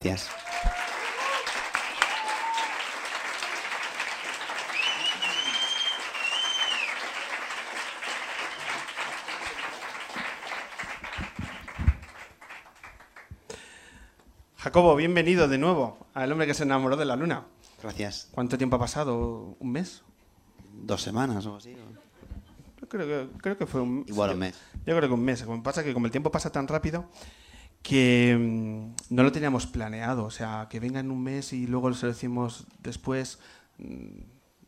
Gracias. Jacobo, bienvenido de nuevo al hombre que se enamoró de la luna. Gracias. ¿Cuánto tiempo ha pasado? ¿Un mes? Dos semanas o así. Creo que, creo que fue un Igual yo- un mes. Yo creo que un mes. Como pasa que como el tiempo pasa tan rápido que mm, no lo teníamos planeado. O sea, que venga en un mes y luego se lo decimos después. mm,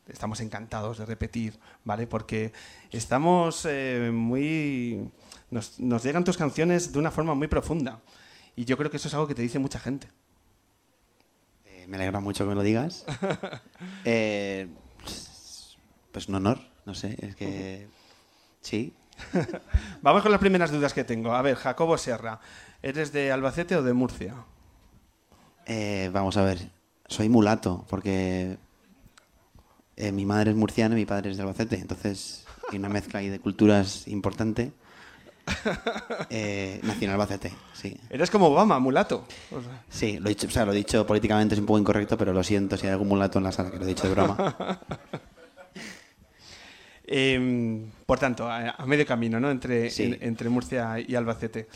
Estamos encantados de repetir, ¿vale? Porque estamos eh, muy... Nos, nos llegan tus canciones de una forma muy profunda. Y yo creo que eso es algo que te dice mucha gente. Eh, me alegra mucho que me lo digas. Eh, pues, pues un honor, no sé, es que... Sí. Vamos con las primeras dudas que tengo. A ver, Jacobo Serra, ¿eres de Albacete o de Murcia? Eh, vamos a ver, soy mulato, porque eh, mi madre es murciana y mi padre es de Albacete, entonces hay una mezcla ahí de culturas importante. Eh, nací en Albacete, sí. Eres como Obama, mulato. O sea, Sí, lo he dicho, o sea, lo he dicho políticamente es un poco incorrecto, pero lo siento si hay algún mulato en la sala que lo he dicho de broma. em, por tanto, a, a medio camino, ¿no? Entre, Sí. en- entre Murcia y Albacete.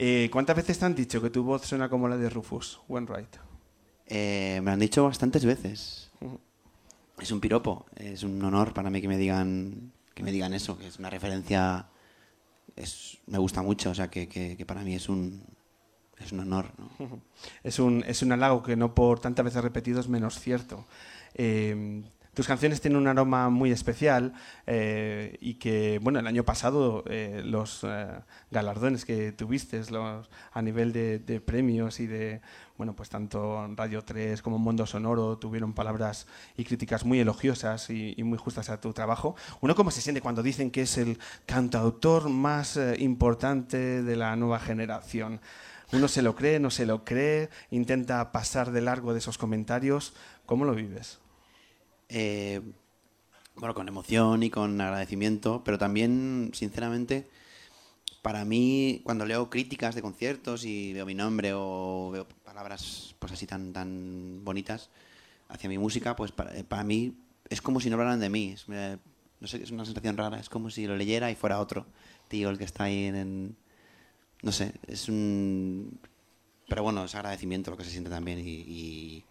Eh, ¿Cuántas veces te han dicho que tu voz suena como la de Rufus Wainwright? Eh, me lo han dicho bastantes veces. Es un piropo, es un honor para mí que me digan que me digan eso, que es una referencia, es, me gusta mucho, o sea que, que- que para mí es un es un honor. ¿no? Es un, es un halago que no por tantas veces repetido es menos cierto. Eh, tus canciones tienen un aroma muy especial eh, y que, bueno, el año pasado eh, los eh, galardones que tuviste los, a nivel de, premios y de, bueno, pues tanto Radio 3 como Mundo Sonoro tuvieron palabras y críticas muy elogiosas y, y muy justas a tu trabajo. ¿Uno cómo se siente cuando dicen que es el cantautor más importante de la nueva generación? Uno se lo cree, no se lo cree, intenta pasar de largo de esos comentarios. ¿Cómo lo vives? Eh, bueno, con emoción y con agradecimiento, pero también, sinceramente, para mí, cuando leo críticas de conciertos y veo mi nombre o veo palabras pues así tan, tan bonitas hacia mi música, pues para, eh, para mí es como si no hablaran de mí. Eh, no sé, es una sensación rara. Es como si lo leyera y fuera otro tío el que está ahí en... en- no sé, es un... Pero bueno, es agradecimiento lo que se siente también y, y-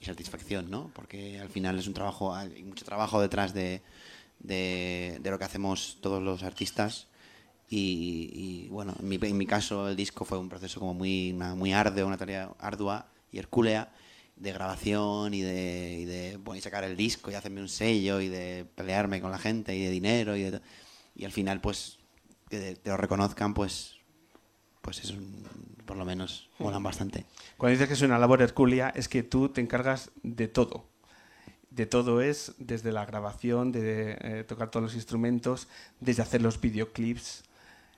y satisfacción, ¿no? Porque al final es un trabajo, hay mucho trabajo detrás de, de, lo que hacemos todos los artistas. Y, y, bueno, en mi, caso el disco fue un proceso como muy, muy arduo, una tarea ardua y hercúlea de grabación y de, y de sacar el disco y hacerme un sello y de pelearme con la gente y de dinero y, de y al final pues que te lo reconozcan pues pues es un- por lo menos molan bastante. Cuando dices que es una labor hercúlea, es que tú te encargas de todo. De todo es desde la grabación, de eh, tocar todos los instrumentos, desde hacer los videoclips,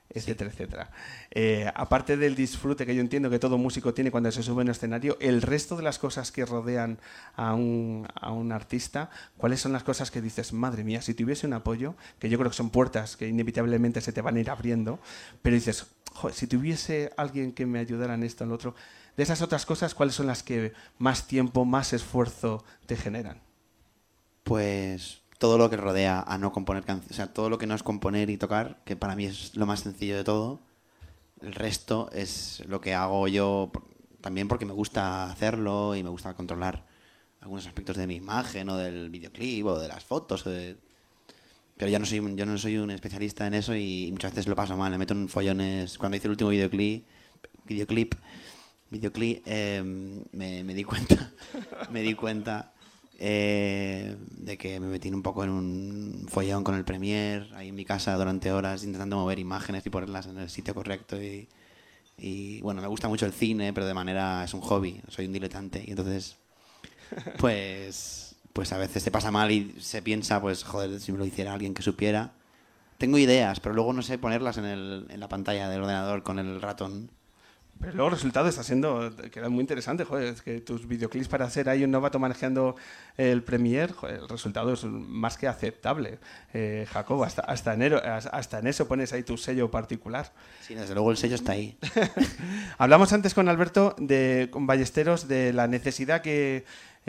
etcétera, etcétera. Eh, aparte del disfrute que yo entiendo que todo músico tiene cuando se sube en un escenario, el resto de las cosas que rodean a un, a un artista, ¿cuáles son las cosas que dices, madre mía, si tuviese un apoyo, que yo creo que son puertas que inevitablemente se te van a ir abriendo, pero dices, "Joder, si tuviese alguien que me ayudara en esto, en lo otro, de esas otras cosas, ¿cuáles son las que más tiempo, más esfuerzo te generan? Pues todo lo que rodea a no componer canciones, o sea, todo lo que no es componer y tocar, que para mí es lo más sencillo de todo. El resto es lo que hago yo también porque me gusta hacerlo y me gusta controlar algunos aspectos de mi imagen o del videoclip o de las fotos. Pero yo no soy yo no soy un especialista en eso y muchas veces lo paso mal, me meto en follones. Cuando hice el último videoclip, videoclip, videoclip, eh, me, me di cuenta, me di cuenta eh, de que me metí un poco en un follón con el Premiere, ahí en mi casa durante horas intentando mover imágenes y ponerlas en el sitio correcto y, y, bueno, me gusta mucho el cine, pero de manera es un hobby, soy un diletante y entonces pues pues a veces te pasa mal y se piensa, pues joder, si me lo hiciera alguien que supiera. Tengo ideas, pero luego no sé ponerlas en, el, en la pantalla del ordenador con el ratón. Pero luego el resultado está siendo, queda muy interesante, joder, es que tus videoclips para hacer ahí un novato manejando el Premiere, joder, el resultado es más que aceptable. Eh, Jacob, hasta, hasta, enero, hasta en eso pones ahí tu sello particular. Sí, desde luego el sello está ahí. Hablamos antes con Alberto, de, con Ballesteros, de la necesidad que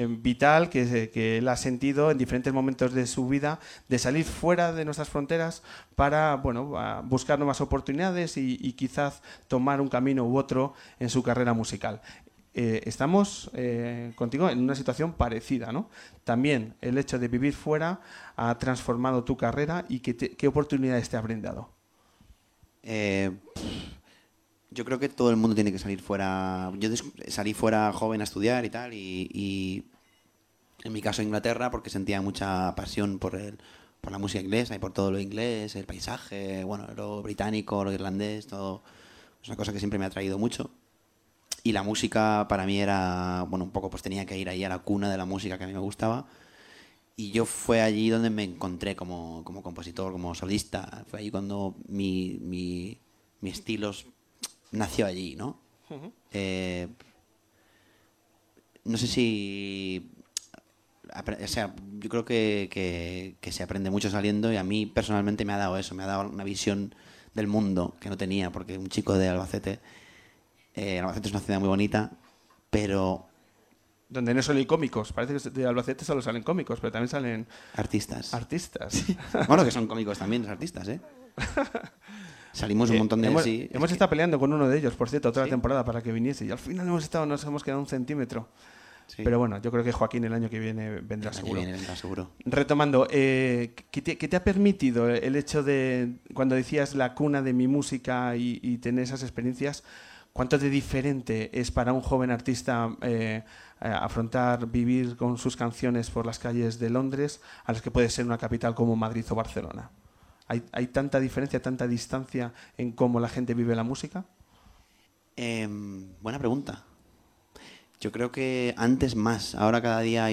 vital que, que, él ha sentido en diferentes momentos de su vida de salir fuera de nuestras fronteras para bueno, buscar nuevas oportunidades y, quizás tomar un camino u otro en su carrera musical. Eh, estamos eh, contigo en una situación parecida, ¿no? También el hecho de vivir fuera ha transformado tu carrera y qué, qué oportunidades te ha brindado. yo creo que todo el mundo tiene que salir fuera. Yo salí fuera joven a estudiar y tal, y, en mi caso Inglaterra, porque sentía mucha pasión por, el, por la música inglesa y por todo lo inglés, el paisaje, bueno, lo británico, lo irlandés, todo. Es una cosa que siempre me ha traído mucho. Y la música para mí era, bueno, un poco pues tenía que ir ahí a la cuna de la música que a mí me gustaba. Y yo fue allí donde me encontré como, como compositor, como solista. Fue allí cuando mi, mi, mi estilo nació allí, ¿no? Eh, no sé si... O sea, yo creo que, se aprende mucho saliendo y a mí personalmente me ha dado eso, me ha dado una visión del mundo que no tenía, porque un chico de Albacete, eh, Albacete es una ciudad muy bonita, pero... Donde no solo hay cómicos, parece que de Albacete solo salen cómicos, pero también salen... Artistas. Artistas. bueno, que son cómicos también, los artistas, ¿eh? Salimos un eh, montón de... hemos, hemos estado peleando con uno de ellos, por cierto, toda la temporada para que viniese. Y al final hemos estado, nos hemos quedado un centímetro. Pero bueno, yo creo que Joaquín el año que viene vendrá seguro. vendrá seguro. Retomando, eh, ¿qué, te, ha permitido el hecho de, cuando decías la cuna de mi música y, tener esas experiencias, cuánto de diferente es para un joven artista eh, afrontar, vivir con sus canciones por las calles de Londres a las que puede ser una capital como Madrid o Barcelona? ¿Hay, tanta diferencia, tanta distancia en cómo la gente vive la música? Em, buena pregunta. Yo creo que antes más. Ahora cada día,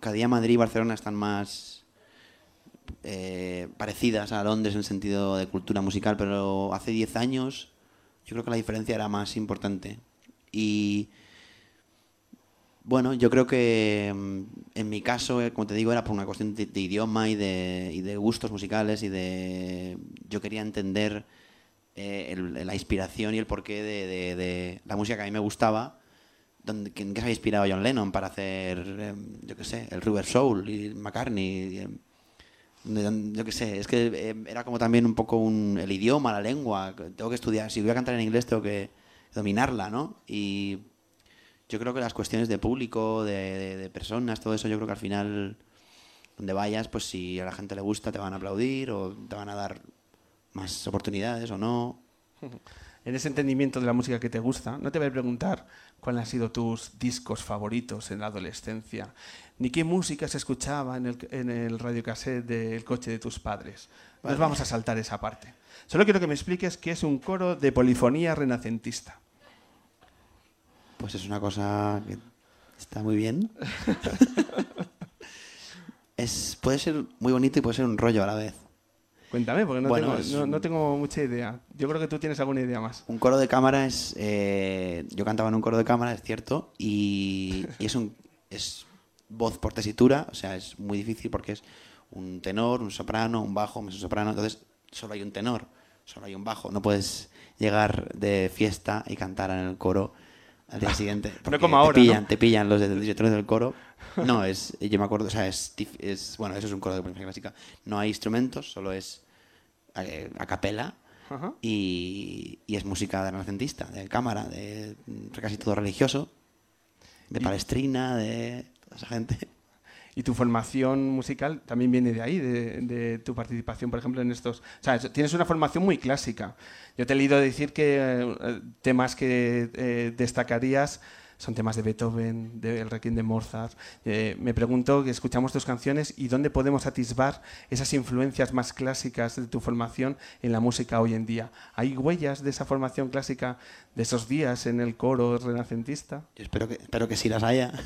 cada día Madrid y Barcelona están más eh, parecidas a Londres en sentido de cultura musical, pero hace 10 años yo creo que la diferencia era más importante. Y bueno, yo creo que mm, en mi caso, eh, como te digo, era por una cuestión de, idioma y de, gustos musicales y de... Yo quería entender eh, la inspiración y el porqué de, la música que a mí me gustaba, donde, qué se había inspirado John Lennon para hacer, em, yo qué sé, el River Soul y McCartney. Em, yo qué sé, es que em, era como también un poco el idioma, la lengua. Tengo que estudiar, si voy a cantar en inglés tengo que dominarla, ¿no? Y yo creo que las cuestiones de público, de, personas, todo eso, yo creo que al final, donde vayas, pues si a la gente le gusta, te van a aplaudir o te van a dar más oportunidades o no. En ese entendimiento de la música que te gusta, no te voy a preguntar cuáles han sido tus discos favoritos en la adolescencia, ni qué música se escuchaba en el, en el radiocassette del coche de tus padres. Nos vamos a saltar esa parte. Solo quiero que me expliques qué es un coro de polifonía renacentista pues es una cosa que está muy bien. es, puede ser muy bonito y puede ser un rollo a la vez. Cuéntame, porque no, tengo, no, tengo, mucha idea. Yo creo que tú tienes alguna idea más. Un coro de cámara es... Eh, yo cantaba en un coro de cámara, es cierto, y, es, un, es voz por tesitura, o sea, es muy difícil porque es un tenor, un soprano, un bajo, un soprano, entonces solo hay un tenor, solo hay un bajo. No puedes llegar de fiesta y cantar en el coro al día siguiente. no como ahora. Te pillan, te pillan los directores del coro. No, es, yo me acuerdo, o sea, es, es bueno, eso es un coro de música clásica. No hay instrumentos, solo es eh, a capela y, y, es música de renacentista, de cámara, de casi todo religioso, de palestrina, de toda esa gente. Y tu formación musical también viene de ahí, de, tu participación, por ejemplo, en estos... O sea, tienes una formación muy clásica. Yo te he leído decir que eh, temas que eh, destacarías son temas de Beethoven, del Requiem de Mozart. Eh, me pregunto que escuchamos tus canciones y dónde podemos atisbar esas influencias más clásicas de tu formación en la música hoy en día. ¿Hay huellas de esa formación clásica de esos días en el coro renacentista? Yo espero que, espero que sí las haya.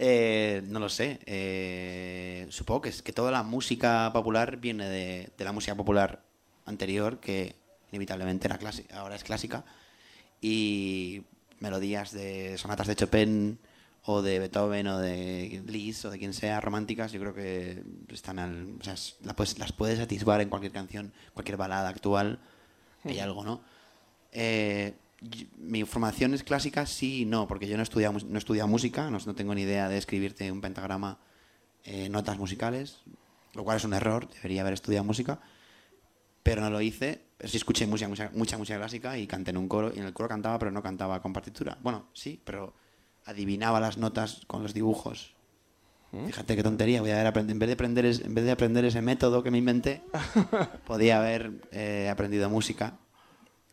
Eh, no lo sé. Eh, supongo que, es, que toda la música popular viene de, la música popular anterior, que inevitablemente era clásica, ahora es clásica. y melodías de sonatas de Chopin o de Beethoven o de Liszt o de quien sea románticas, yo creo que están al, o sea, es- la puedes- las puedes atisbar en cualquier canción, cualquier balada actual, hay algo, ¿no? Eh, mi formación es clásica, sí y no, porque yo no he estudiado, no he estudiado música, no, no tengo ni idea de escribirte un pentagrama, eh, notas musicales, lo cual es un error, debería haber estudiado música, pero no lo hice. Pero sí escuché mucha, mucha, mucha música clásica y canté en un coro, y en el coro cantaba, pero no cantaba con partitura. Bueno, sí, pero adivinaba las notas con los dibujos. Fíjate qué tontería, voy a en vez de aprender en vez de aprender ese método que me inventé, podía haber eh, aprendido música.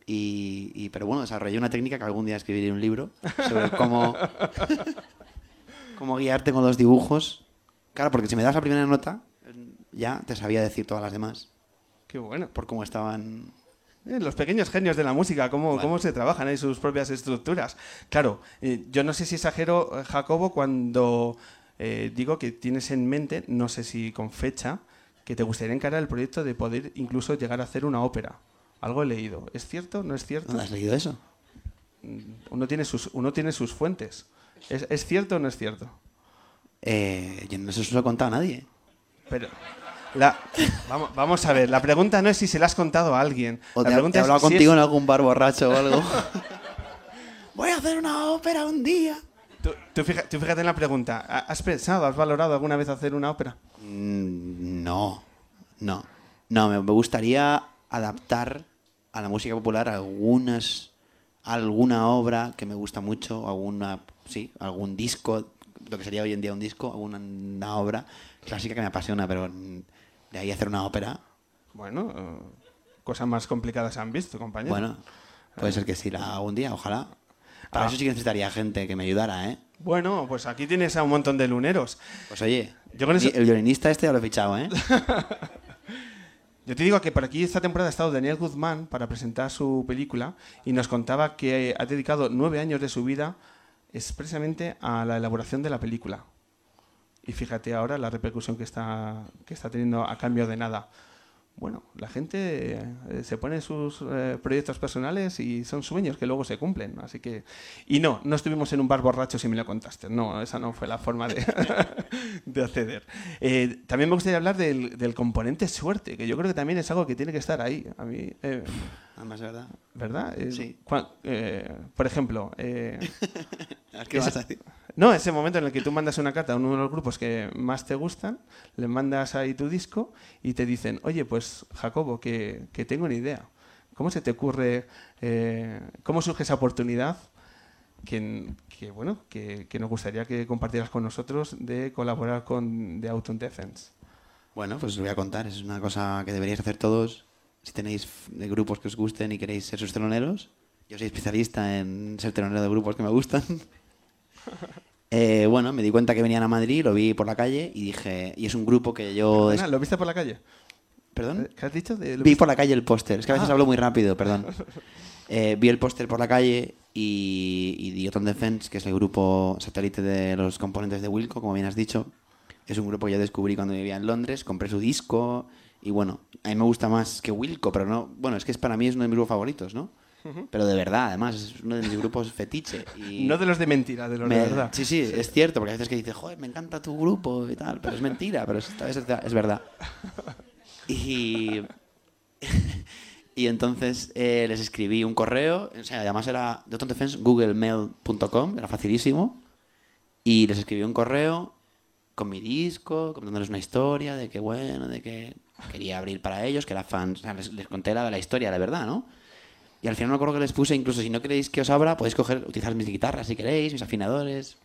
Y, y- pero bueno, desarrollé una técnica que algún día escribiré un libro sobre cómo, cómo guiarte con los dibujos. Claro, porque si me das la primera nota, ya te sabía decir todas las demás, Qué bueno. por cómo estaban Eh, Los pequeños genios de la música, cómo, cómo se trabajan ahí sus propias estructuras. Claro, eh, yo no sé si exagero, eh, Jacobo, cuando eh, digo que tienes en mente, no sé si con fecha, que te gustaría encarar el proyecto de poder incluso llegar a hacer una ópera. Algo he leído. ¿Es cierto? ¿No es cierto? ¿Dónde has leído eso? Uno tiene sus, uno tiene sus fuentes. ¿Es, es cierto o no es cierto? Yo no se lo he contado a nadie. Pero la, vamos, vamos a ver, la pregunta no es si se la has contado a alguien. O la te, pregunta te es hablado si contigo es- en algún bar borracho o algo. Voy a hacer una ópera un día. Tú, tú fija- tú fíjate en la pregunta. ¿ha- ¿Has pensado, has valorado alguna vez hacer una ópera? Mm, No, no. No, me, me gustaría adaptar a la música popular algunas alguna obra que me gusta mucho, alguna sí, algún disco, lo que sería hoy en día un disco, alguna una obra clásica que me apasiona, pero mm, de ahí hacer una ópera, Bueno, eh, cosas más complicadas han visto, compañero. bueno, puede ser que sí la haga un día, ojalá. Para Ah. eso sí que necesitaría gente que me ayudara, ¿eh? Bueno, pues aquí tienes a un montón de luneros. Pues oye, Yo con eso- el violinista este ya lo he fichado, ¿eh? Yo te digo que por aquí esta temporada ha estado Daniel Guzmán para presentar su película y nos contaba que ha dedicado nueve años de su vida expresamente a la elaboración de la película. Y fíjate ahora la repercusión que está, que está teniendo a cambio de nada. Bueno, la gente eh, se pone sus eh, proyectos personales y son sueños que luego se cumplen. Así que. Y no, no estuvimos en un bar borracho si me lo contaste. No, esa no fue la forma de, de acceder. Eh, también me gustaría hablar del, del componente suerte, que yo creo que también es algo que tiene que estar ahí. A mí, eh, Además, ¿verdad? ¿verdad? Sí. eh, por ejemplo, ¿Qué vas a decir? No, ese momento en el que tú mandas una carta a uno de los grupos que más te gustan, le mandas ahí tu disco y te dicen, oye, pues Jacobo, que, que tengo una idea. ¿Cómo se te ocurre, eh, cómo surge esa oportunidad que, que, bueno, que, que nos gustaría que compartieras con nosotros de colaborar con The Autumn Defense? Bueno, pues os voy a contar. Es una cosa que deberíais hacer todos. Si tenéis grupos que os gusten y queréis ser sus teloneros. Yo soy especialista en ser telonero de grupos que me gustan. Eh, bueno, me di cuenta que venían a Madrid, lo vi por la calle y dije... Y es un grupo que yo... Perdona, ¿Lo viste por la calle? ¿Perdón? ¿Qué has dicho? De- ¿lo Vi por la calle el póster. Es que a veces Ah. hablo muy rápido, perdón. Eh, vi el póster por la calle y, y The Autumn Defense, que es el grupo satélite de los componentes de Wilco, como bien has dicho. Es un grupo que yo descubrí cuando vivía en Londres, compré su disco y bueno, a mí me gusta más que Wilco, pero no... Bueno, es que es, para mí es uno de mis grupos favoritos, ¿no? Pero de verdad, además, es uno de mis grupos fetiche. Y No de los de mentira, de los me- de verdad. Sí, sí, es cierto, porque a veces que dices, joder, me encanta tu grupo y tal, pero es mentira, pero esta vez es, es verdad. Y, y entonces eh, les escribí un correo, o sea, además era de Defense, googlemail.com, era facilísimo, y les escribí un correo con mi disco, contándoles una historia de que, bueno, de que quería abrir para ellos, que era fan, o sea, les, les conté la, la historia, la verdad, ¿no? Y al final me acuerdo que les puse, incluso si no queréis que os abra, podéis coger, utilizar mis guitarras si queréis, mis afinadores.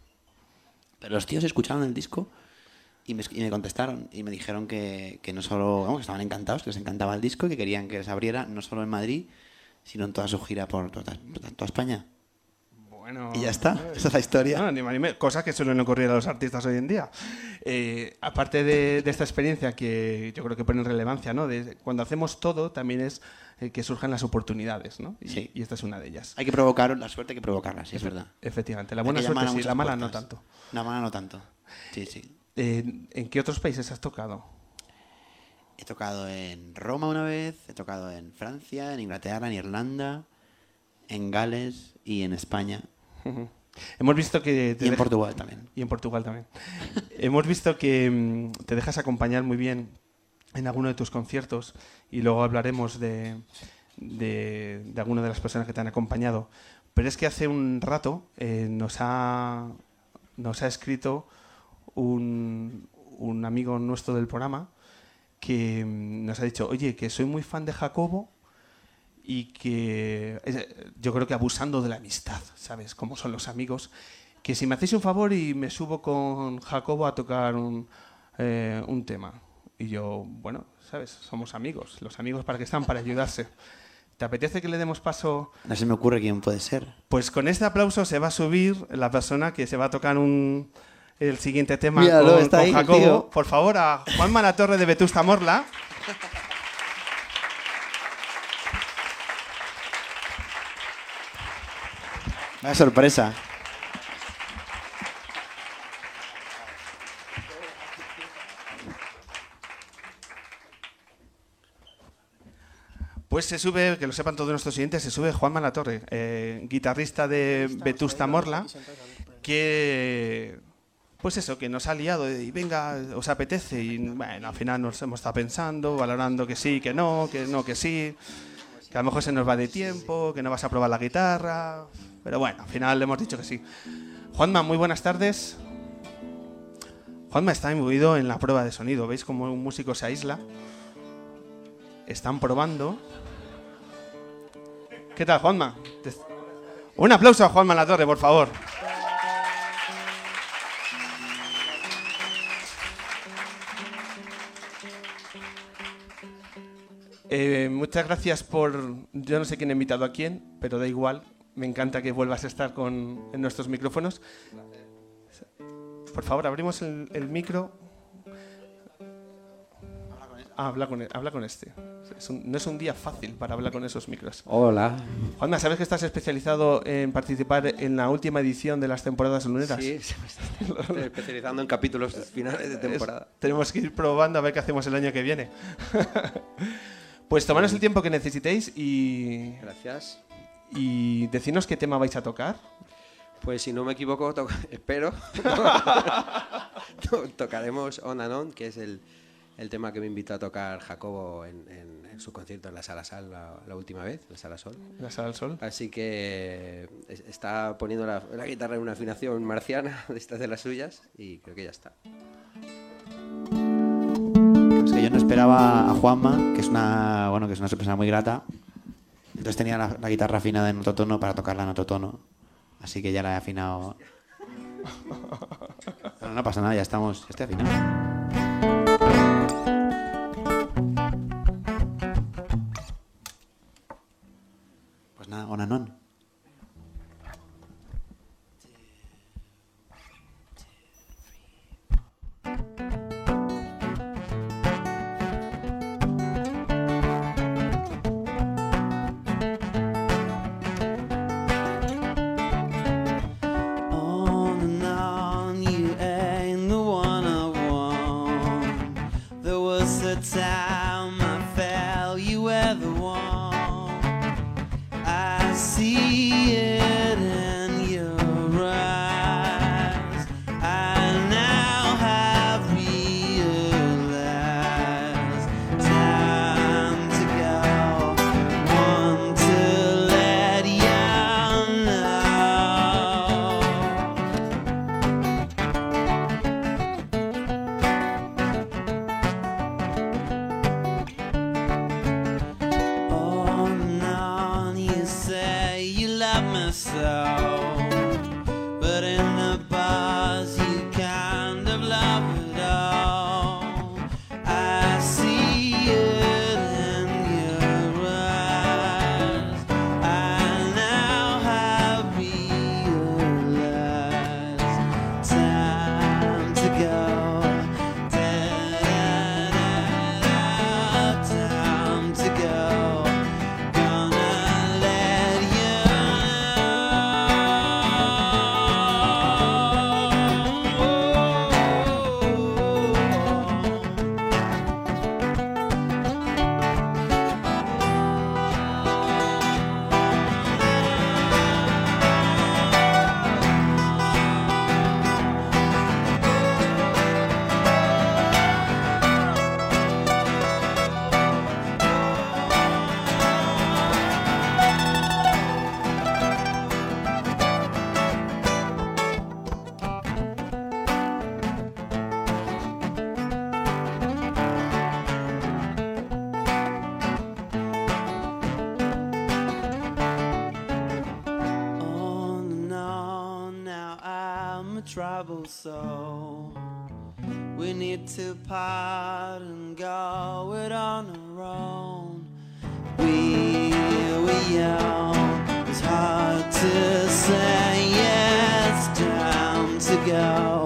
Pero los tíos escucharon el disco y me, y me contestaron y me dijeron que, que no solo, vamos, que estaban encantados, que les encantaba el disco y que querían que les abriera no solo en Madrid, sino en toda su gira por toda, toda España. Bueno, Y ya está, esa es la historia. No, ni menos. Cosas que suelen ocurrir a los artistas hoy en día. Eh, aparte de, de esta experiencia que yo creo que pone en relevancia, ¿no? De, cuando hacemos todo, también es eh, que surjan las oportunidades, ¿no? Y, Sí. y esta es una de ellas. Hay que provocar, la suerte hay que provocarla, sí, es verdad. Efectivamente. La buena suerte sí, la mala no tanto. La mala no tanto. Sí, sí. Eh, ¿En qué otros países has tocado? He tocado en Roma una vez, he tocado en Francia, en Inglaterra, en Irlanda, en Gales y en España Hemos visto que... te y en deja- Portugal también. Y en Portugal también. Hemos visto que mm, te dejas acompañar muy bien en alguno de tus conciertos y luego hablaremos de, de, de alguna de las personas que te han acompañado. Pero es que hace un rato eh, nos, ha, nos ha escrito un, un amigo nuestro del programa que mm, nos ha dicho, oye, que soy muy fan de Jacobo y que es- yo creo que abusando de la amistad, ¿sabes? Como son los amigos, que si me hacéis un favor y me subo con Jacobo a tocar un, eh, un tema. Y yo, bueno, ¿sabes? Somos amigos. Los amigos para qué están, para ayudarse. ¿Te apetece que le demos paso? No se me ocurre quién puede ser. Pues con este aplauso se va a subir la persona que se va a tocar un, el siguiente tema Míralo, con, está con ahí, Jacobo. tío. Por favor, a Juan Malatorre de Vetusta Morla. Vaya sorpresa. Pues se sube, que lo sepan todos nuestros siguientes, se sube Juan Malatorre, eh, guitarrista de Vetusta Morla, que pues eso, que nos ha liado y venga, os apetece y bueno, al final nos hemos estado pensando, valorando que sí, que no, que no, que sí, que a lo mejor se nos va de tiempo, que no vas a probar la guitarra, pero bueno, al final le hemos dicho que sí. Juanma, muy buenas tardes. Juanma está imbuido en la prueba de sonido, ¿veis cómo un músico se aísla? Están probando. ¿Qué tal, Juanma? Un aplauso a Juanma La Torre, por favor. Eh, muchas gracias por. Yo no sé quién ha invitado a quién, pero da igual. Me encanta que vuelvas a estar con, en nuestros micrófonos. Por favor, abrimos el, el micro. Ah, habla con, habla con este. Es un- no es un día fácil para hablar con esos micros. Hola. Juanma, ¿sabes que estás especializado en participar en la última edición de las temporadas luneras? Sí, estoy especializando en capítulos finales de temporada. Es- tenemos que ir probando a ver qué hacemos el año que viene. pues tomaros el tiempo que necesitéis y, Gracias. y decidnos qué tema vais a tocar. Pues si no me equivoco, to- espero, to- tocaremos On and On, que es el, el tema que me invitó a tocar Jacobo en, en- en su concierto en la Sala Sal la, la última vez, la Sala Sol. La sala sol. Así que es- está poniendo la, la guitarra en una afinación marciana, de estas de las suyas, y creo que ya está. Es que yo no esperaba a Juanma, que es una, bueno, que es una persona muy grata. Entonces tenía la, la guitarra afinada en otro tono para tocarla en otro tono. Así que ya la he afinado. Pero no pasa nada, ya estamos. Ya estoy afinado. Troubled soul. We need to part and go it on our own. We were young, it's hard to say. It's time to go.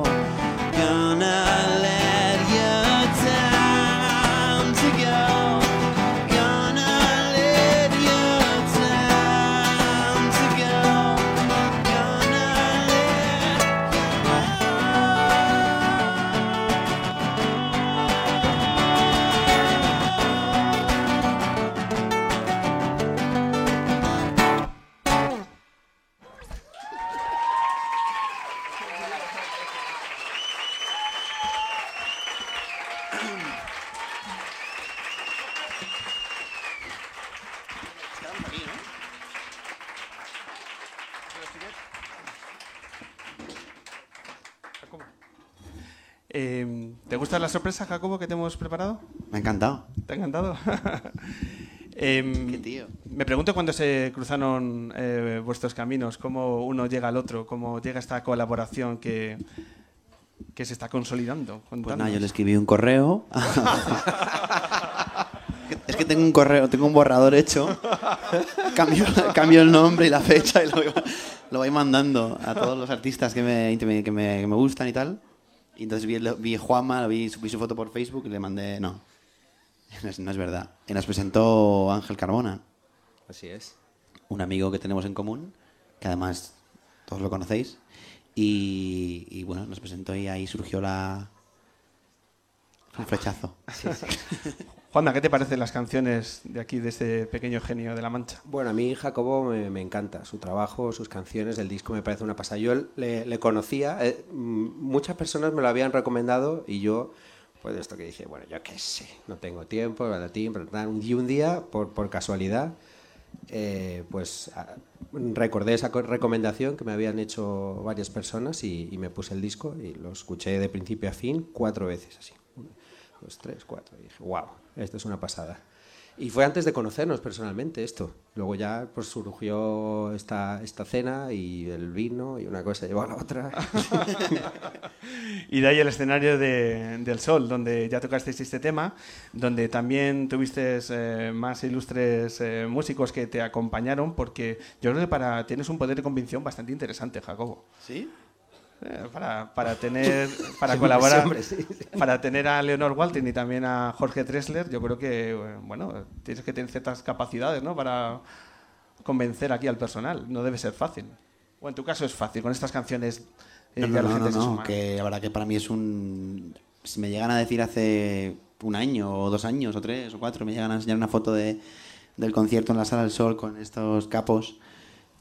Eh, ¿Te gusta la sorpresa, Jacobo, que te hemos preparado? Me ha encantado. ¿Te ha encantado? Em, Qué tío. Me pregunto cuándo se cruzaron eh, vuestros caminos, cómo uno llega al otro, cómo llega esta colaboración que, que se está consolidando. Pues Contadnos. nada, yo le escribí un correo. es que tengo un correo, tengo un borrador hecho. Cambio, cambio el nombre y la fecha y lo, voy- lo voy mandando a todos los artistas que me, que me, que me- que me gustan y tal. Y entonces vi, el- vi Juanma, vi, vi su foto por Facebook y le mandé. No, no es, no es verdad. Y nos presentó Ángel Carbona, Así es. un amigo que tenemos en común, que además todos lo conocéis. Y, y bueno, nos presentó y ahí surgió la. Un flechazo. Juanma, ¿qué te parecen las canciones de aquí, de este pequeño genio de la Mancha? Bueno, a mí Jacobo me, me encanta, su trabajo, sus canciones, el disco me parece una pasada. Yo le, le conocía, eh, mm, muchas personas me lo habían recomendado y yo, pues esto que dije, bueno, yo qué sé, no tengo tiempo, y un día, por, por casualidad, eh, pues a- recordé esa co- recomendación que me habían hecho varias personas y, y me puse el disco y lo escuché de principio a fin cuatro veces así. Dos, tres, cuatro. Y dije, wow, esto es una pasada. Y fue antes de conocernos personalmente esto. Luego ya pues surgió esta, esta cena y el vino y una cosa llevó a la otra. Y de ahí el escenario de- del Sol, donde ya tocasteis este tema, donde también tuviste eh, más ilustres eh, músicos que te acompañaron, porque yo creo que para, tienes un poder de convicción bastante interesante, Jacobo. ¿Sí? Eh, para, para tener para Sí, colaborar hombre, sí, sí. para tener a Leonor Walton y también a Jorge Dressler yo creo que eh, bueno tienes que tener ciertas capacidades ¿no? para convencer aquí al personal no debe ser fácil o en tu caso es fácil con estas canciones eh, No, no, la no, gente no, que la verdad que para mí es un... Si me llegan a decir hace un año o dos años o tres o cuatro, me llegan a enseñar una foto de, del concierto en la Sala del Sol con estos capos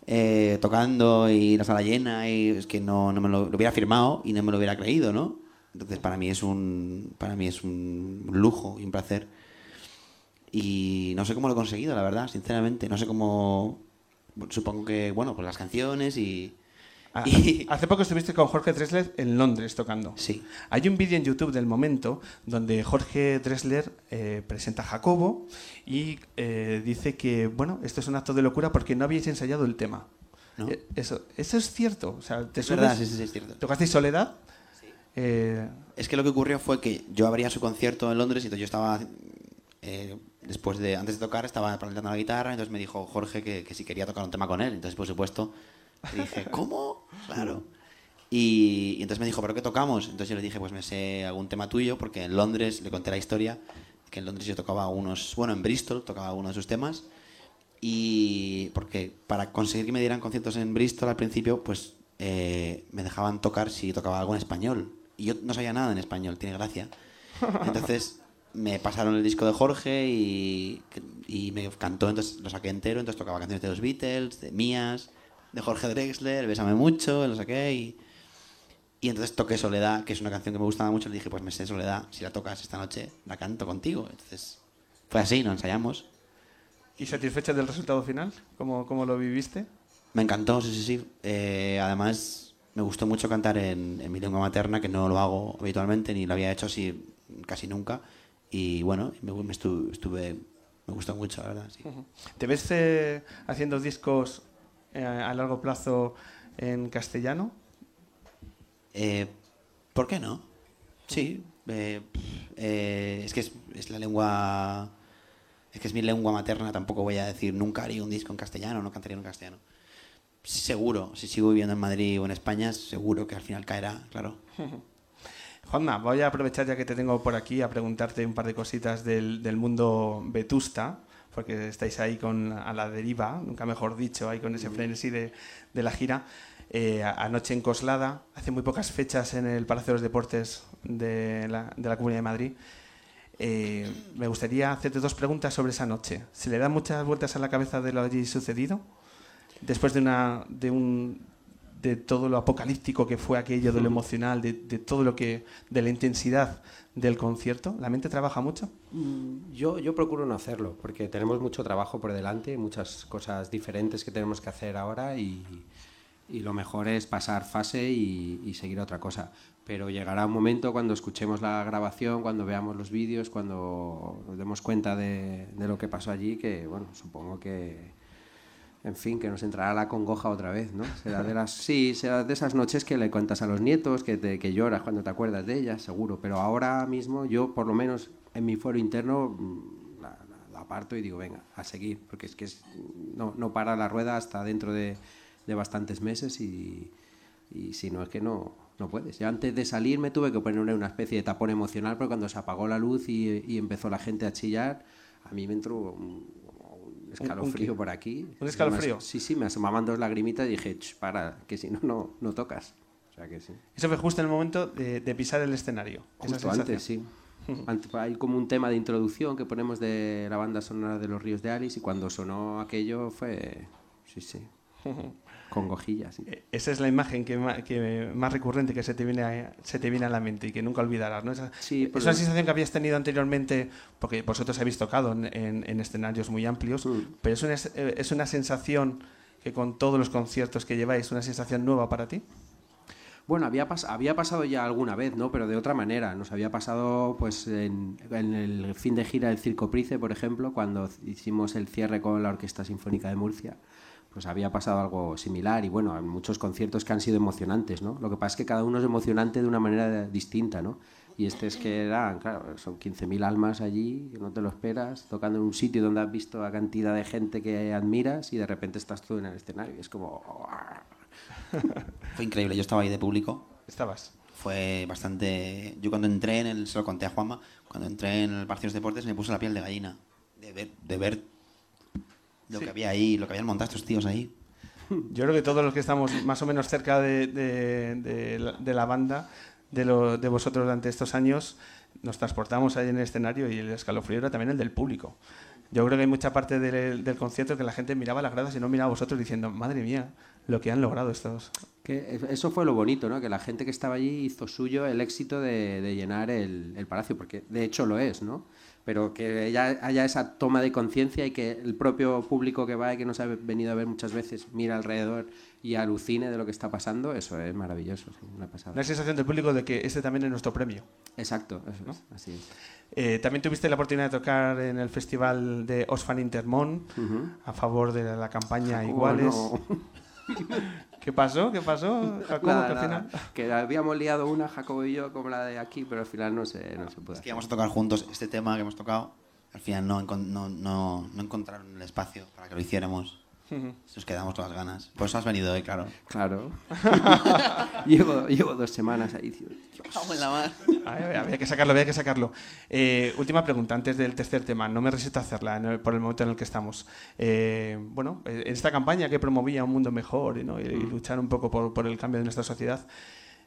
eh, tocando y la sala llena y es que no, no me lo, lo hubiera firmado y no me lo hubiera creído, ¿no? Entonces para mí es un, para mí es un lujo y un placer. Y no sé cómo lo he conseguido, la verdad, sinceramente. No sé cómo... Supongo que, bueno, pues las canciones y... Ah, y- Hace poco estuviste con Jorge Dressler en Londres tocando. Sí. Hay un vídeo en YouTube del momento donde Jorge Dressler eh, presenta a Jacobo y eh, dice que, bueno, esto es un acto de locura porque no habíais ensayado el tema. ¿No? Eh, Eso, eso es cierto. O sea, te Es verdad, subes- sí, sí, sí, es cierto. ¿Tocasteis Soledad? Eh, Es que lo que ocurrió fue que yo abría su concierto en Londres y entonces yo estaba, eh, después de, antes de tocar, estaba practicando la guitarra, entonces me dijo Jorge que, que si quería tocar un tema con él. Entonces, por supuesto, le dije, ¿cómo? Claro. Y, y entonces me dijo, ¿pero qué tocamos? Entonces yo le dije, pues me sé algún tema tuyo, porque en Londres, le conté la historia, que en Londres yo tocaba unos, bueno, en Bristol tocaba uno de sus temas, y porque para conseguir que me dieran conciertos en Bristol al principio, pues eh, me dejaban tocar si tocaba algo en español. Y yo no sabía nada en español, tiene gracia. Entonces me pasaron el disco de Jorge y, y me cantó, entonces lo saqué entero, entonces tocaba canciones de los Beatles, de mías, de Jorge Drexler, Bésame mucho, lo saqué y, y entonces toqué Soledad, que es una canción que me gustaba mucho, le dije, pues me sé Soledad, si la tocas esta noche, la canto contigo. Entonces fue así, nos ensayamos. ¿Y satisfecha del resultado final? ¿Cómo, cómo lo viviste? Me encantó, sí, sí, sí. Eh, además, me gustó mucho cantar en, en mi lengua materna, que no lo hago habitualmente, ni lo había hecho así casi nunca. Y bueno, me, me estuve, estuve- me gustó mucho, la verdad. Sí. ¿Te ves eh, haciendo discos eh, a largo plazo en castellano? Eh, ¿Por qué no? Sí. eh, es que es, es la lengua. Es que es mi lengua materna. Tampoco voy a decir nunca haría un disco en castellano, no cantaría en castellano. Seguro, si sigo viviendo en Madrid o en España, seguro que al final caerá, claro. Juanma, voy a aprovechar ya que te tengo por aquí a preguntarte un par de cositas del, del mundo vetusta, porque estáis ahí con a la deriva, nunca mejor dicho, ahí con ese frenesí de, de la gira. Eh, anoche en Coslada, hace muy pocas fechas en el Palacio de los Deportes de la, de la Comunidad de Madrid. Eh, me gustaría hacerte dos preguntas sobre esa noche. ¿Se le da muchas vueltas a la cabeza de lo allí sucedido? Después de, una, de, un, de todo lo apocalíptico que fue aquello, de lo emocional, de, de todo lo que. de la intensidad del concierto, ¿la mente trabaja mucho? Mm, Yo, yo procuro no hacerlo, porque tenemos mucho trabajo por delante, muchas cosas diferentes que tenemos que hacer ahora y, y lo mejor es pasar fase y, seguir a otra cosa. Pero llegará un momento cuando escuchemos la grabación, cuando veamos los vídeos, cuando nos demos cuenta de, de lo que pasó allí, que bueno, supongo que, en fin, que nos entrará la congoja otra vez, ¿no? Será de las, sí, será de esas noches que le cuentas a los nietos, que, te, que lloras cuando te acuerdas de ellas, seguro. Pero ahora mismo yo, por lo menos en mi foro interno, mm, la, aparto y digo, venga, a seguir, porque es que es- no, no para la rueda hasta dentro de, de bastantes meses y, y si no es que no, no puedes. Yo antes de salir me tuve que poner una especie de tapón emocional, porque cuando se apagó la luz y, y empezó la gente a chillar, a mí me entró un escalofrío qué? por aquí. ¿Un escalofrío? Sí, sí, me asomaban dos lagrimitas y dije, "Ch, para, que si no, no, no tocas. O sea que sí. Eso fue justo en el momento de, de pisar el escenario. Justo antes, sí. Hay como un tema de introducción que ponemos de la banda sonora de Los Ríos de Alice y cuando sonó aquello fue, sí, sí, con gojillas. sí. Eh, Esa es la imagen que, más recurrente que se te viene a, se te viene a la mente y que nunca olvidarás. ¿no? Esa, Sí, es una sensación que habías tenido anteriormente, porque vosotros habéis tocado en, en- en escenarios muy amplios, Mm. pero es una, es- eh, es una sensación que con todos los conciertos que lleváis, una sensación nueva para ti. Bueno, había, pas- había pasado ya alguna vez, ¿no? Pero de otra manera. Nos había pasado, pues, en, en el fin de gira del Circo Price, por ejemplo, cuando hicimos el cierre con la Orquesta Sinfónica de Murcia. Pues había pasado algo similar y bueno, en muchos conciertos que han sido emocionantes, ¿no? Lo que pasa es que cada uno es emocionante de una manera distinta, ¿no? Y este es que eran, claro, son 15.000 almas allí, que no te lo esperas, tocando en un sitio donde has visto a cantidad de gente que admiras y de repente estás tú en el escenario. Y es como... Fue increíble, yo estaba ahí de público. Estabas. Fue bastante. Yo cuando entré en el. Se lo conté a Juanma. Cuando entré en el de Deportes me puso la piel de gallina. De ver, de ver lo que había ahí, lo que habían montado estos tíos ahí. Yo creo que todos los que estamos más o menos cerca de, de- de la, de la banda, de, lo- de vosotros durante estos años, nos transportamos ahí en el escenario y el escalofrío era también el del público. Yo creo que hay mucha parte del, del concierto que la gente miraba las gradas y no miraba a vosotros diciendo, madre mía, lo que han logrado estos. Que eso fue lo bonito, ¿no? Que la gente que estaba allí hizo suyo el éxito de, de llenar el, el palacio, porque de hecho lo es, ¿no? Pero que ya haya esa toma de conciencia y que el propio público que va y que nos ha venido a ver muchas veces mira alrededor y alucine de lo que está pasando, eso es maravilloso, una pasada. Una sensación del público de que este también es nuestro premio. Exacto, eso es, así es. Eh, también tuviste la oportunidad de tocar en el festival de Osfan Intermón Ujú. a favor de la campaña Jacobo, Iguales. no. ¿Qué pasó? ¿Qué pasó, Jacobo? Nada, que al nada. final... Que habíamos liado una, Jacobo y yo, como la de aquí, pero al final no se, no se pudo Es que íbamos a tocar juntos este tema que hemos tocado. Al final no, no, no, no encontraron el espacio para que lo hiciéramos. Nos quedamos con las ganas. Por eso has venido hoy, claro. Claro. llevo, llevo dos semanas ahí. tío. Ay, había que sacarlo, había que sacarlo. Eh, última pregunta, antes del tercer tema. No me resisto a hacerla el- por el momento en el que estamos. Eh, bueno, eh, en esta campaña que promovía un mundo mejor y, ¿no? y- y luchar un poco por, por el cambio de nuestra sociedad,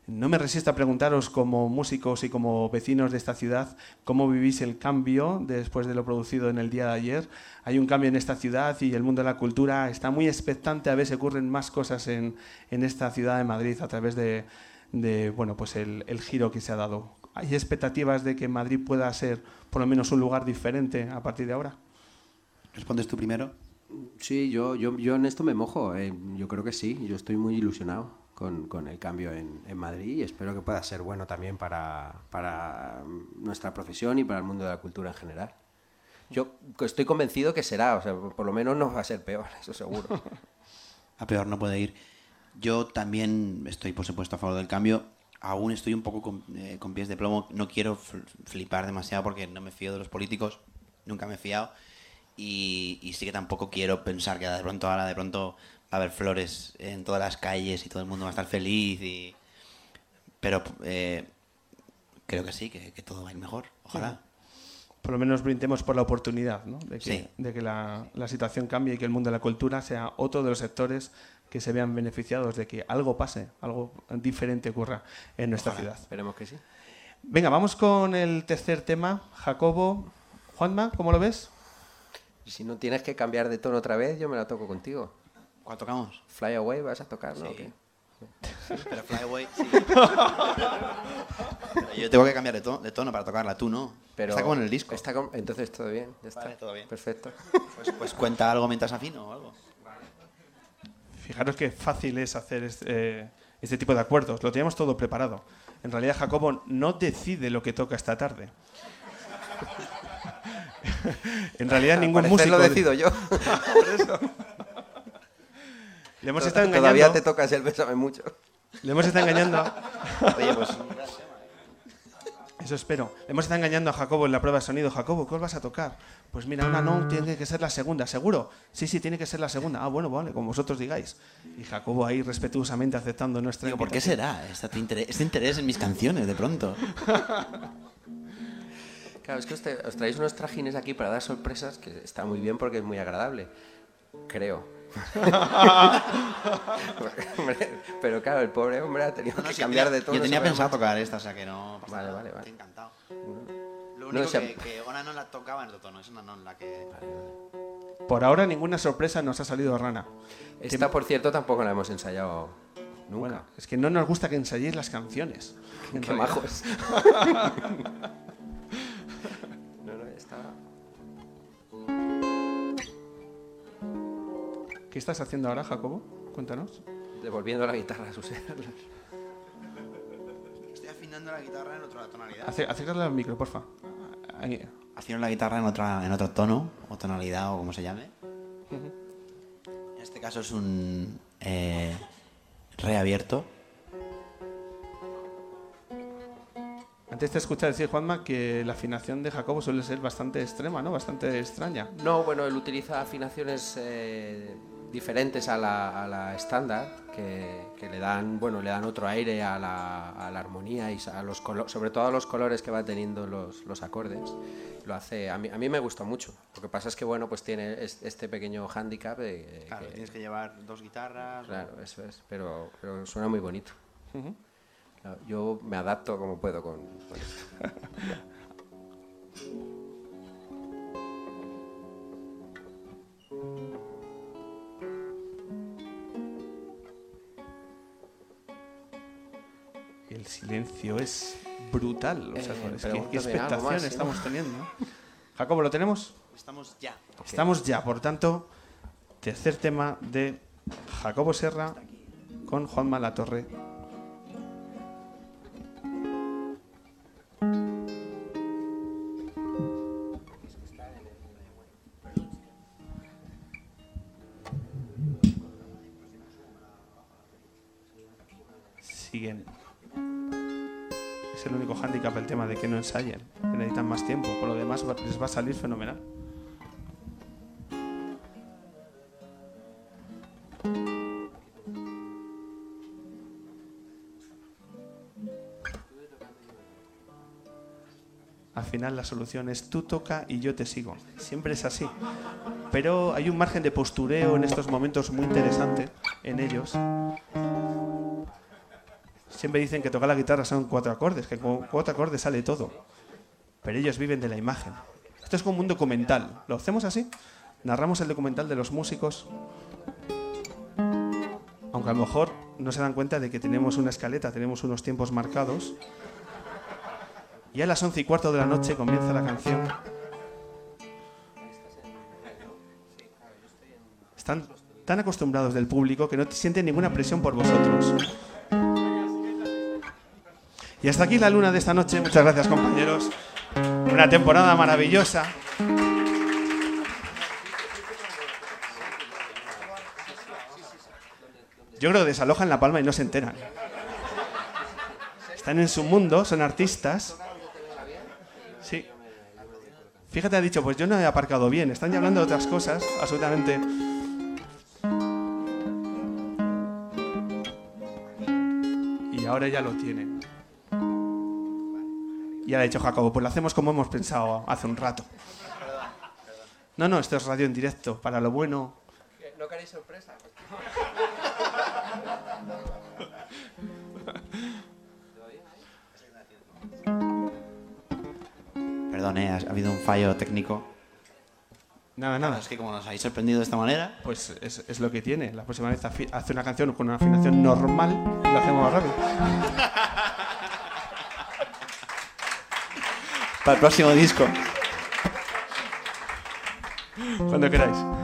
no me resisto a preguntaros como músicos y como vecinos de esta ciudad, ¿cómo vivís el cambio después de lo producido en el día de ayer? Hay un cambio en esta ciudad y el mundo de la cultura está muy expectante a ver si ocurren más cosas en, en esta ciudad de Madrid a través de, de, bueno, pues el, el giro que se ha dado. ¿Hay expectativas de que Madrid pueda ser por lo menos un lugar diferente a partir de ahora? ¿Respondes tú primero? Sí, yo, yo, yo en esto me mojo. eh, yo creo que sí. Yo estoy muy ilusionado con, con el cambio en, en Madrid y espero que pueda ser bueno también para, para nuestra profesión y para el mundo de la cultura en general. Yo estoy convencido que será, o sea, por lo menos no va a ser peor, eso seguro. A peor no puede ir. Yo también estoy, por supuesto, a favor del cambio. aún estoy un poco con, eh, con pies de plomo. No quiero fl- flipar demasiado porque no me fío de los políticos. Nunca me he fiado. Y, y sí que tampoco quiero pensar que de pronto ahora de pronto a haber flores en todas las calles y todo el mundo va a estar feliz. Y... Pero eh, creo que sí, que, que todo va a ir mejor. Ojalá. Por lo menos brindemos por la oportunidad ¿no? de que, Sí. de que la, la situación cambie y que el mundo de la cultura sea otro de los sectores que se vean beneficiados de que algo pase, algo diferente ocurra en nuestra ciudad. Esperemos que sí. Venga, vamos con el tercer tema. Jacobo, Juanma, ¿cómo lo ves? Si no tienes que cambiar de tono otra vez, yo me la toco contigo. ¿Cuál tocamos? Fly Away vas a tocar, ¿no? ¿O Sí. qué? Pero Flyaway, sí. Pero yo tengo que cambiar de, to- de tono para tocarla, tú no. Pero Está como en el disco. Está con- Entonces todo bien, ya está. Vale, todo bien. Perfecto. Pues, pues cuenta algo mientras afino o algo. Fijaros qué fácil es hacer este, eh, este tipo de acuerdos. Lo teníamos todo preparado. En realidad, Jacobo no decide lo que toca esta tarde. en realidad, ningún músico. lo decido yo. Le hemos estado Todavía engañando. te tocas el bésame mucho. Le hemos estado engañando. Oye, pues Eso espero. Le hemos estado engañando a Jacobo en la prueba de sonido. Jacobo, ¿cuál vas a tocar? Pues mira, una no tiene que ser la segunda, ¿seguro? Sí, sí, tiene que ser la segunda. Ah, bueno, vale, como vosotros digáis. Y Jacobo ahí respetuosamente aceptando nuestra digo, ¿por qué será este interés, este interés en mis canciones de pronto? Claro, es que os traéis unos trajines aquí para dar sorpresas que está muy bien porque es muy agradable. Creo. Pero claro, el pobre hombre ha tenido No, que sí, cambiar tenía- de todo. Yo tenía pensado tocar esta, o sea que no. pasa Vale, nada. vale, vale. Estoy encantado. Lo No, único o sea- que, que no la tocaba en otro tono, es una no en la que. Por ahora ninguna sorpresa nos ha salido rana. Esta, por cierto, tampoco la hemos ensayado nunca. Bueno, es que no nos gusta que ensayéis las canciones. en Qué majos. ¿Qué estás haciendo ahora, Jacobo? Cuéntanos. Devolviendo la guitarra a sus. Estoy afinando la guitarra en otra tonalidad. Acércale al micro, porfa. Ahí. Haciendo la guitarra en, otra, en otro tono, o tonalidad, o como se llame. En este caso es un eh, re abierto. Antes te escuché decir, Juanma, que la afinación de Jacobo suele ser bastante extrema, ¿no? Bastante extraña. No, bueno, él utiliza afinaciones eh, diferentes a la, a la estándar que, que le dan, bueno, le dan otro aire a la, a la armonía y a los colo- sobre todo a los colores que va teniendo los, los acordes. Lo hace, a mí, a mí me gusta mucho. Lo que pasa es que bueno, pues tiene es- este pequeño hándicap de Claro, que- tienes que llevar dos guitarras. claro, eso es, pero, pero suena muy bonito. Claro, yo me adapto como puedo con, con esto. El silencio es brutal. O sea, Eh, es que, pregúntame qué algo expectación más, si no. estamos teniendo. Jacobo, ¿lo tenemos? Estamos ya. Estamos ya, por tanto, tercer tema de Jacobo Serra con Juanma Latorre. Siguen. Es el único hándicap el tema de que no ensayen, que necesitan más tiempo. Por lo demás les va a salir fenomenal. Al final la solución es tú toca y yo te sigo. Siempre es así. Pero hay un margen de postureo en estos momentos muy interesante en ellos. Siempre dicen que tocar la guitarra son cuatro acordes, que con cuatro acordes sale todo. Pero ellos viven de la imagen. Esto es como un documental. ¿Lo hacemos así? Narramos el documental de los músicos. Aunque a lo mejor no se dan cuenta de que tenemos una escaleta, tenemos unos tiempos marcados. Y a las once y cuarto de la noche comienza la canción. Están tan acostumbrados del público que no sienten ninguna presión por vosotros. Y hasta aquí la luna de esta noche. Muchas gracias compañeros. Una temporada maravillosa. Yo creo que desalojan La Palma y no se enteran. Están en su mundo, son artistas. Sí. Fíjate, ha dicho, pues yo no he aparcado bien. Están ya hablando de otras cosas, absolutamente. Y ahora ya lo tienen. Y ha dicho Jacobo, pues lo hacemos como hemos pensado hace un rato. No, no, esto es radio en directo, para lo bueno. ¿No queréis sorpresa? Perdón, eh, ha ha habido un fallo técnico. Nada, nada. Es que como nos habéis sorprendido de esta manera, Pues es, es lo que tiene. La próxima vez hace una canción con una afinación normal y lo hacemos más rápido. Para el próximo disco. Cuando queráis.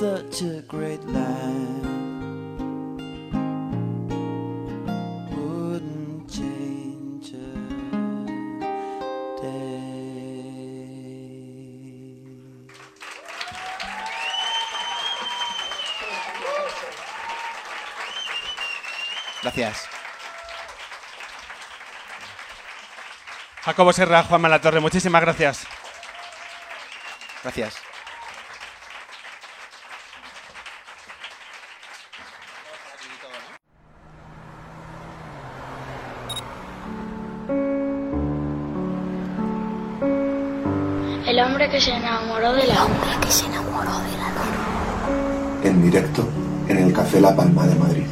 Such a great life. Wouldn't change a day. Gracias. Jacobo Serra, Juan Malatorre, muchísimas gracias. Gracias. Que se enamoró de la hombre que se enamoró de la luna. en directo en el Café La Palma de Madrid.